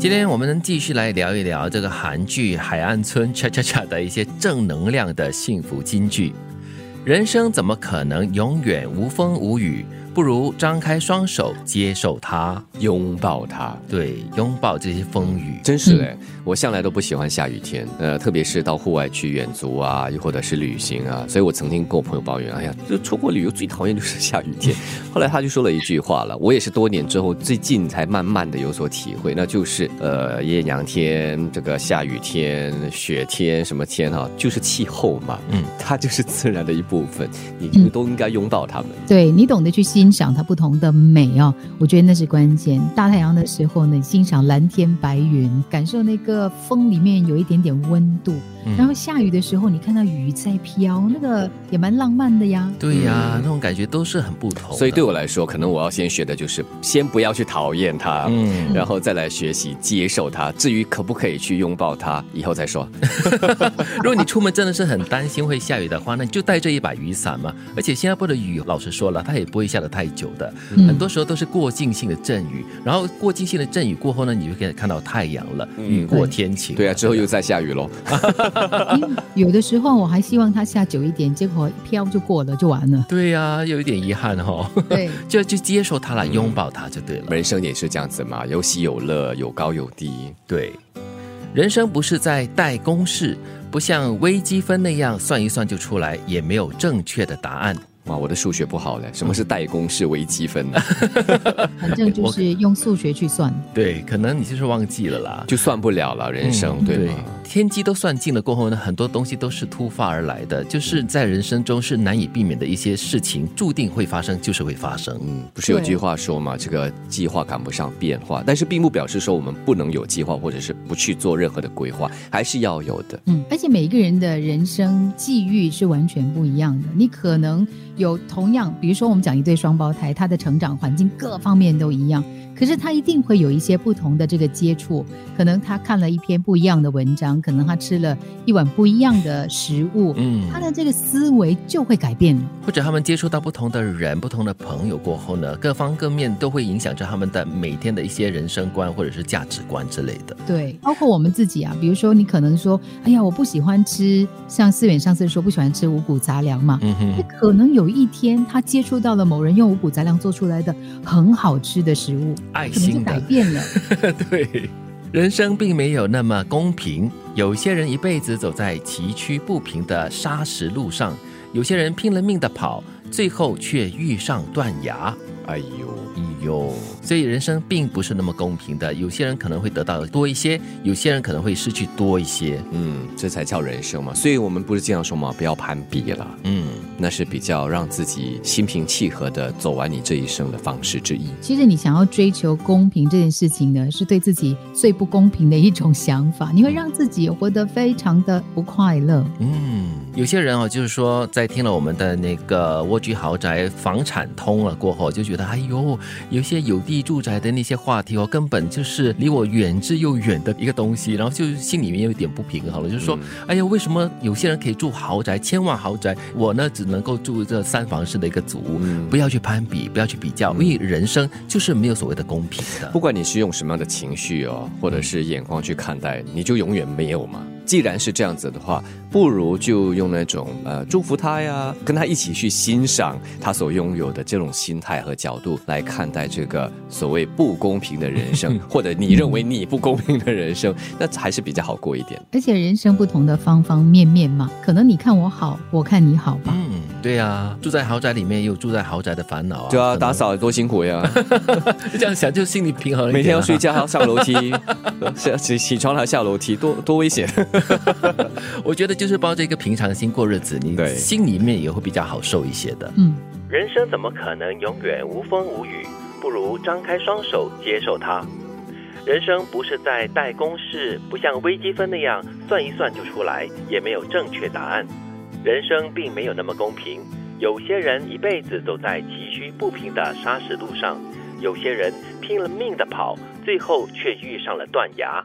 今天我们能继续来聊一聊这个韩剧《海岸村 恰恰恰》的一些正能量的幸福金句。人生怎么可能永远无风无雨？不如张开双手接受它，拥抱它。对，拥抱这些风雨。真是嘞，我向来都不喜欢下雨天，呃，特别是到户外去远足啊，又或者是旅行啊。所以我曾经跟我朋友抱怨，哎呀，就出国旅游最讨厌就是下雨天。后来他就说了一句话了，我也是多年之后最近才慢慢的有所体会，那就是呃，艳阳天、这个下雨天、雪天什么天哈，就是气候嘛，嗯，它就是自然的一部分，你就都应该拥抱它们。对你懂得去欣赏它不同的美哦，我觉得那是关键。大太阳的时候呢，欣赏蓝天白云，感受那个风里面有一点点温度。然后下雨的时候，你看到雨在飘，那个也蛮浪漫的呀。对呀，那种感觉都是很不同。所以对我来说，可能我要先学的就是先不要去讨厌它，嗯，然后再来学习接受它。至于可不可以去拥抱它，以后再说。如果你出门真的是很担心会下雨的话，那你就带着一把雨伞嘛。而且新加坡的雨，老实说了，它也不会下得太久的，很多时候都是过境性的阵雨。然后过境性的阵雨过后呢，你就可以看到太阳了，雨过天晴。对啊，之后又再下雨喽。有的时候我还希望它下久一点，结果一飘就过了，就完了。对呀，有一点遗憾哦。对，就就接受它了，拥抱它就对了。人生也是这样子嘛，有喜有乐，有高有低。对，人生不是在带公式，不像微积分那样算一算就出来，也没有正确的答案。哇，我的数学不好嘞，什么是代公式、微积分呢？反正就是用数学去算。对，可能你就是忘记了啦，就算不了了，人生对吗？天机都算尽了过后呢，很多东西都是突发而来的，就是在人生中是难以避免的一些事情，注定会发生，就是会发生。嗯，不是有句话说嘛，这个计划赶不上变化，但是并不表示说我们不能有计划，或者是不去做任何的规划，还是要有的。嗯，而且每一个人的人生际遇是完全不一样的，你可能有同样，比如说我们讲一对双胞胎，他的成长环境各方面都一样。可是他一定会有一些不同的这个接触，可能他看了一篇不一样的文章，可能他吃了一碗不一样的食物，嗯，他的这个思维就会改变了。或者他们接触到不同的人、不同的朋友过后呢，各方各面都会影响着他们的每天的一些人生观或者是价值观之类的。对，包括我们自己啊，比如说你可能说，哎呀，我不喜欢吃，像思远上次说不喜欢吃五谷杂粮嘛，嗯哼，可能有一天他接触到了某人用五谷杂粮做出来的很好吃的食物。爱心改变了，对，人生并没有那么公平。有些人一辈子走在崎岖不平的砂石路上，有些人拼了命的跑，最后却遇上断崖。哎呦！有，所以人生并不是那么公平的。有些人可能会得到多一些，有些人可能会失去多一些。嗯，这才叫人生嘛。所以我们不是经常说嘛，不要攀比了。嗯，那是比较让自己心平气和的走完你这一生的方式之一。其实你想要追求公平这件事情呢，是对自己最不公平的一种想法。你会让自己活得非常的不快乐。嗯，有些人哦，就是说在听了我们的那个蜗居豪宅房产通了过后，就觉得哎呦。有些有地住宅的那些话题哦，根本就是离我远之又远的一个东西，然后就心里面有点不平衡了，就是说，哎呀，为什么有些人可以住豪宅，千万豪宅，我呢只能够住这三房式的一个组屋？不要去攀比，不要去比较，因为人生就是没有所谓的公平的。不管你是用什么样的情绪哦，或者是眼光去看待，你就永远没有嘛。既然是这样子的话，不如就用那种呃祝福他呀，跟他一起去欣赏他所拥有的这种心态和角度来看待这个所谓不公平的人生，或者你认为你不公平的人生，那还是比较好过一点。而且人生不同的方方面面嘛，可能你看我好，我看你好吧。嗯，对呀，住在豪宅里面有住在豪宅的烦恼啊。对啊，打扫多辛苦呀。这样想就心理平衡。每天要睡觉还要上楼梯，起起床还要下楼梯，多多危险。我觉得就是抱着一个平常心过日子，你心里面也会比较好受一些的。嗯，人生怎么可能永远无风无雨？不如张开双手接受它。人生不是在带公式，不像微积分那样算一算就出来，也没有正确答案。人生并没有那么公平，有些人一辈子走在崎岖不平的砂石路上，有些人拼了命的跑，最后却遇上了断崖。